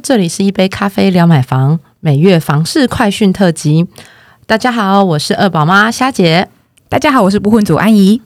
这里是一杯咖啡聊买房，每月房市快讯特辑。大家好，我是二宝妈虾姐。大家好，我是不婚族安怡。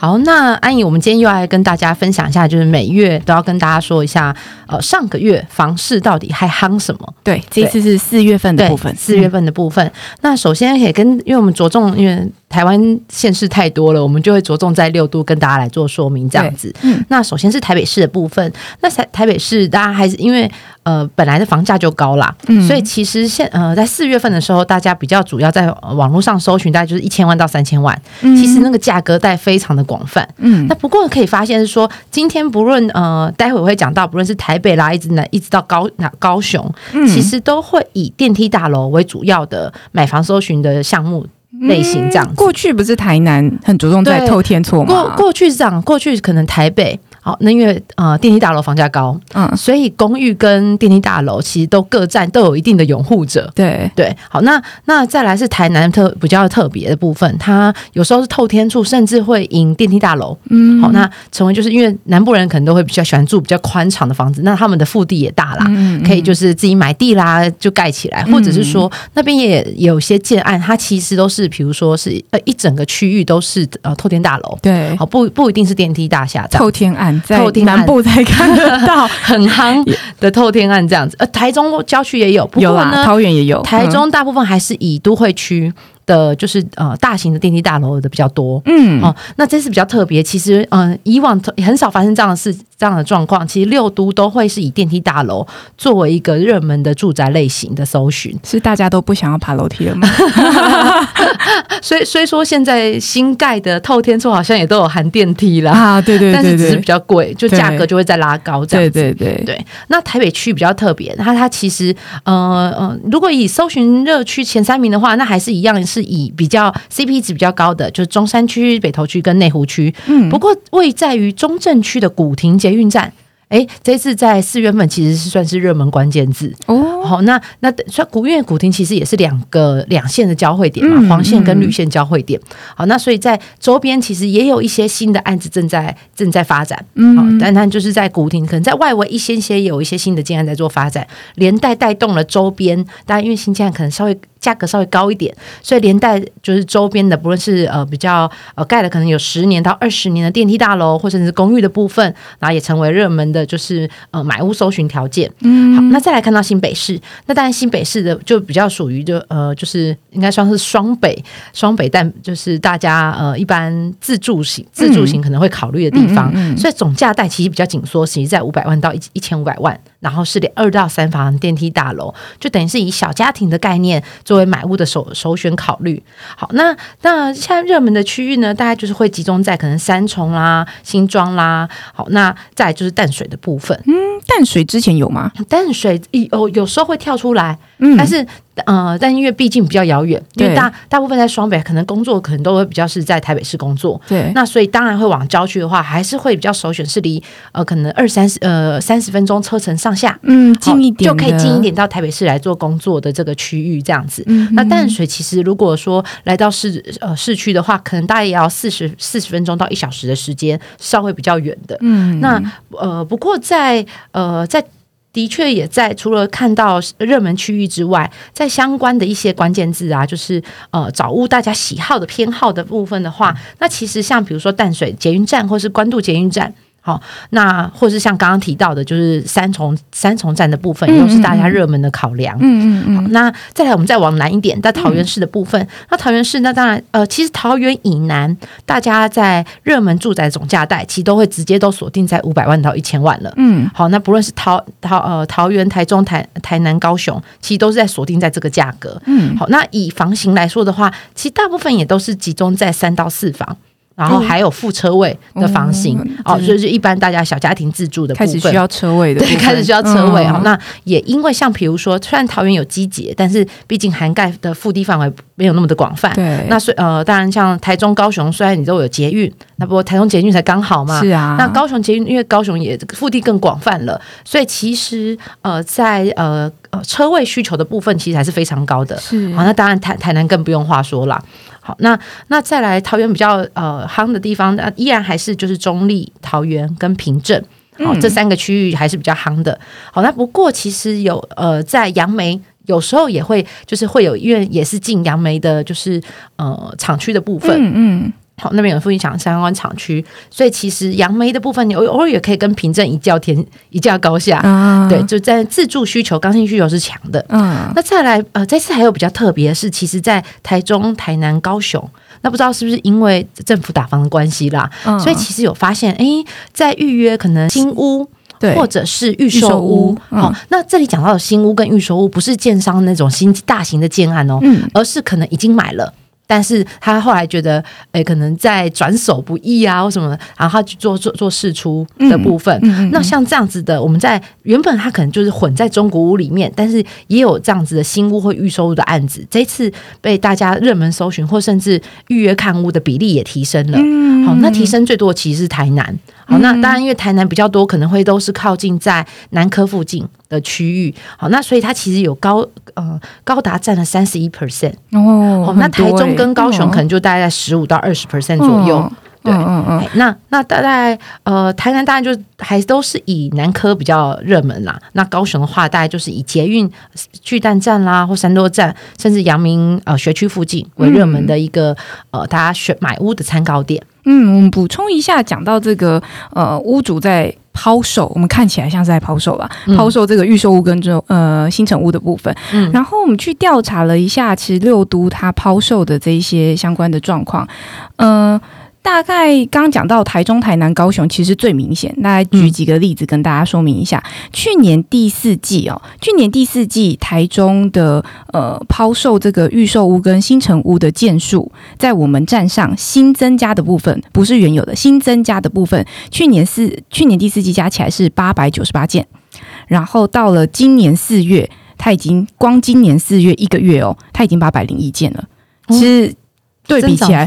好，那安怡，我们今天又来跟大家分享一下，就是每月都要跟大家说一下，呃，上个月房市到底还夯什么？对，这次是四月份的部分，四月份的部分。那首先可以跟，因为我们着重，因为台湾县市太多了，我们就会着重在六都跟大家来做说明，这样子。嗯，那首先是台北市的部分，那台台北市大家还是因为呃本来的房价就高啦，嗯，所以其实现呃在四月份的时候，大家比较主要在网络上搜寻，大概就是一千万到三千万，其实那个价格带非常的广泛，嗯，那不过可以发现是说，今天不论呃待会我会讲到，不论是台北啦，一直南一直到高那高雄，其实都会以电梯大楼为主要的买房搜寻的项目。类型这样，过去不是台南很着重在透天错吗？过过去是这样，过去可能台北。好，那因为呃电梯大楼房价高，嗯，所以公寓跟电梯大楼其实都各占都有一定的拥护者。对对，好，那那再来是台南特比较特别的部分，它有时候是透天处，甚至会引电梯大楼。嗯，好，那成为就是因为南部人可能都会比较喜欢住比较宽敞的房子，那他们的腹地也大啦，可以就是自己买地啦就盖起来，或者是说那边也有些建案，它其实都是比如说是呃一整个区域都是呃透天大楼。对，好不不一定是电梯大厦，透天案。在南部才看得到。很夯的透天案这样子，呃，台中郊区也有，有啊，桃园也有，台中大部分还是以都会区。的就是呃大型的电梯大楼的比较多，嗯，哦，那这次比较特别，其实嗯以往很少发生这样的事这样的状况，其实六都都会是以电梯大楼作为一个热门的住宅类型的搜寻，是大家都不想要爬楼梯了吗？所以所以说现在新盖的透天厝好像也都有含电梯了啊，对对对，但是只是比较贵，就价格就会再拉高这样子，对对对对。那台北区比较特别，它它其实呃呃，如果以搜寻热区前三名的话，那还是一样是。是以比较 CP 值比较高的，就是中山区、北投区跟内湖区。嗯，不过位在于中正区的古亭捷运站。哎，这次在四月份其实是算是热门关键字哦。好，那那算古苑古亭其实也是两个两线的交汇点嘛，黄线跟绿线交汇点。好，那所以在周边其实也有一些新的案子正在正在发展。嗯，但它就是在古亭，可能在外围一些些有一些新的建案在做发展，连带带动了周边。当然，因为新建案可能稍微价格稍微高一点，所以连带就是周边的，不论是呃比较呃盖了可能有十年到二十年的电梯大楼，或者是公寓的部分，然后也成为热门。的就是呃买屋搜寻条件，嗯，好，那再来看到新北市，那当然新北市的就比较属于就呃就是应该算是双北双北，但就是大家呃一般自住型自住型可能会考虑的地方，所以总价带其实比较紧缩，其实在五百万到一一千五百万，然后是二到三房电梯大楼，就等于是以小家庭的概念作为买屋的首首选考虑。好，那那现在热门的区域呢，大概就是会集中在可能三重啦、新庄啦，好，那再就是淡水。的部分，嗯，淡水之前有吗？淡水有有时候会跳出来，嗯，但是。呃，但因为毕竟比较遥远，因为大大部分在双北，可能工作可能都会比较是在台北市工作，对。那所以当然会往郊区的话，还是会比较首选是离呃可能二三十呃三十分钟车程上下，嗯，近一点就可以近一点到台北市来做工作的这个区域这样子。那淡水其实如果说来到市呃市区的话，可能大概也要四十四十分钟到一小时的时间，稍微比较远的。嗯，那呃不过在呃在。的确也在除了看到热门区域之外，在相关的一些关键字啊，就是呃找物大家喜好的偏好的部分的话，那其实像比如说淡水捷运站或是关渡捷运站。好，那或是像刚刚提到的，就是三重三重站的部分，也都是大家热门的考量。嗯嗯嗯。好，那再来，我们再往南一点，在桃园市的部分，那桃园市那当然，呃，其实桃园以南，大家在热门住宅总价带，其实都会直接都锁定在五百万到一千万了。嗯，好，那不论是桃桃呃桃园、台中、台台南、高雄，其实都是在锁定在这个价格。嗯，好，那以房型来说的话，其实大部分也都是集中在三到四房。然后还有副车位的房型哦，就是一般大家小家庭自住的部分，开始需要车位的，对，开始需要车位哦。那也因为像比如说，虽然桃园有机捷，但是毕竟涵盖的腹地范围没有那么的广泛。对，那所以呃，当然像台中、高雄，虽然你都有捷运，那不过台中捷运才刚好嘛。是啊。那高雄捷运因为高雄也腹地更广泛了，所以其实呃，在呃呃车位需求的部分，其实还是非常高的。是。好，那当然台台南更不用话说了。好，那那再来桃园比较呃夯的地方，那依然还是就是中立、桃园跟平镇。好、嗯这三个区域还是比较夯的。好，那不过其实有呃，在杨梅。有时候也会，就是会有，因为也是进杨梅的，就是呃厂区的部分，嗯嗯，好，那边有附近厂相关厂区，所以其实杨梅的部分，你偶偶尔也可以跟平镇一较天一较高下。啊对，，就在自住需求、刚性需求是强的。嗯，那再来，呃，这次还有比较特别的是，其实，在台中、台南、高雄，那不知道是不是因为政府打房的关系啦，嗯所以其实有发现，诶，在预约可能新屋。对，或者是预售屋好、那这里讲到的新屋跟预售屋，不是建商那种新大型的建案哦，嗯而是可能已经买了。但是他后来觉得，诶，可能在转手不易啊，或什么，然后他去做做做试出的部分。嗯嗯那像这样子的，我们在原本他可能就是混在中古屋里面，但是也有这样子的新屋或预收屋的案子，这次被大家热门搜寻或甚至预约看屋的比例也提升了。嗯好，那提升最多的其实是台南。好，那当然因为台南比较多，可能会都是靠近在南科附近的区域。好，那所以它其实有高呃高达占了三十一 percent。哦哦，那台中欸跟高雄可能就大概在十五到二十 percent 左右。嗯对嗯嗯嗯哎那那大概呃，台南当然就还都是以南科比较热门啦。那高雄的话，大概就是以捷运巨蛋站啦，或三多站，甚至阳明呃学区附近为热门的一个、呃大家选买屋的参考点。嗯，我们补充一下，讲到这个呃，屋主在抛售，我们看起来像是在抛售吧，嗯抛售这个预售屋跟这种呃新城屋的部分。嗯然后我们去调查了一下，其实六都它抛售的这一些相关的状况，呃。大概刚刚讲到台中、台南、高雄，其实最明显。大概举几个例子跟大家说明一下。去年第四季哦，去年第四季台中的呃抛售这个预售屋跟新城屋的件数，在我们站上新增加的部分，不是原有的新增加的部分，去年四去年第四季加起来是八百九十八件，然后到了今年四月，它已经光今年四月一个月哦，它已经八百零一件了。其实对比起来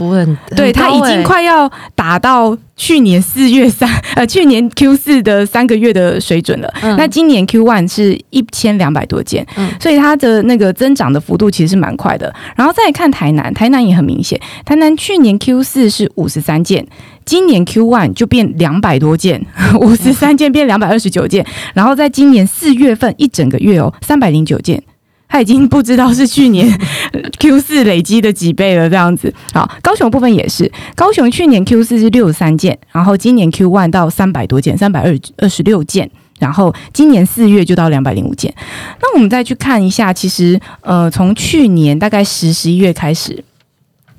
对，它已经。快要达到去年四月三呃去年 Q 四的三个月的水准了。嗯那今年 Q one 是一千两百多件，嗯所以它的那个增长的幅度其实是蛮快的。然后再看台南，台南也很明显，台南去年 Q 四是五十三件，今年 Q one 就变两百多件，五十三件变两百二十九件，然后在今年四月份一整个月哦，三百零九件。他已经不知道是去年 Q 四累积的几倍了，这样子。好，高雄部分也是，高雄去年 Q 四是六十三件，然后今年 Q one 到三百多件，三百二二十六件。然后今年四月就到两百零五件，那我们再去看一下，其实呃，从去年大概十十一月开始，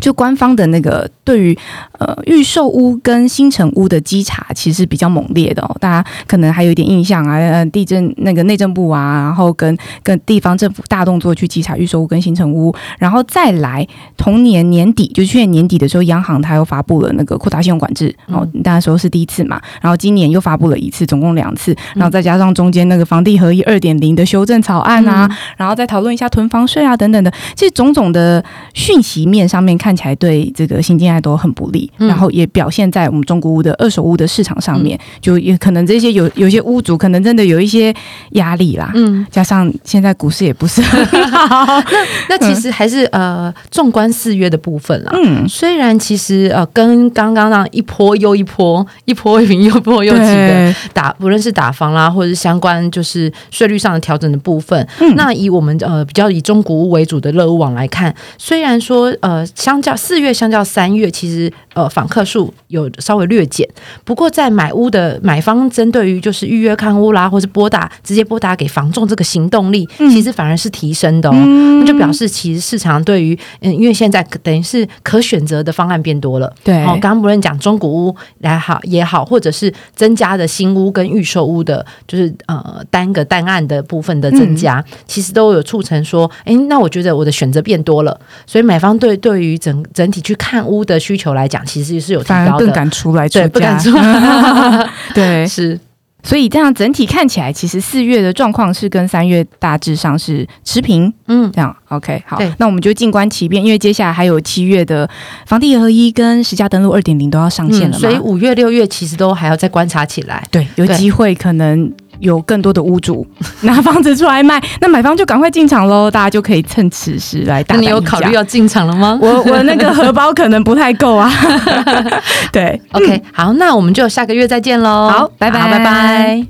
就官方的那个对于呃预售屋跟新城屋的稽查，其实是比较猛烈的哦。大家可能还有一点印象啊，呃，地震那个内政部啊，然后跟跟地方政府大动作去稽查预售屋跟新城屋，然后再来同年年底，就去年年底的时候，央行它又发布了那个扩大信用管制，哦，那时候是第一次嘛，然后今年又发布了一次，总共两次，然后再加上中间那个房地合一二点零的修正草案啊，然后再讨论一下囤房税啊等等的，这种种的讯息面上面看起来对这个新建案都很不利，嗯。然后也表现在我们中国屋的二手屋的市场上面，就也可能这些有有些屋主可能真的有一些压力啦，嗯，加上现在股市也不是很好，那其实还是呃，纵观四月的部分啦。嗯，虽然其实呃，跟刚刚那样一波又一波，一波一平又波又起的，打，不论是打房啦，或者是相关就是税率上的调整的部分，嗯。那以我们呃比较以中古屋为主的乐屋网来看，虽然说呃相较四月相较三月，其实呃访客数有稍微略减，不过在买屋的买方针对于就是预约看屋啦，或是拨打直接拨打给房仲这个行动力，嗯。其实反而是提升的哦。那就表示其实市场对于嗯，因为现在等于是可选择的方案变多了。对。哦，刚刚不论讲中古屋来好也好，或者是增加的新屋跟预售屋的，就是呃单个单案的部分的增加，其实都有促成说，哎，那我觉得我的选择变多了，所以买方对对于整整体去看屋的需求来讲，其实是有提反而更。敢出来出对，不敢 对，是。所以这样整体看起来，其实四月的状况是跟三月大致上是持平。嗯，这样 OK 好，那我们就静观其变，因为接下来还有七月的房地合一跟实价登录二点零都要上线了嘛、嗯所以五月六月其实都还要再观察起来。对有对。机会可能有更多的屋主拿房子出来卖，那买方就赶快进场喽，大家就可以趁此时来打。你有考虑要进场了吗？我我那个荷包可能不太够啊。对，OK，好，那我们就下个月再见喽。好，拜拜，拜拜。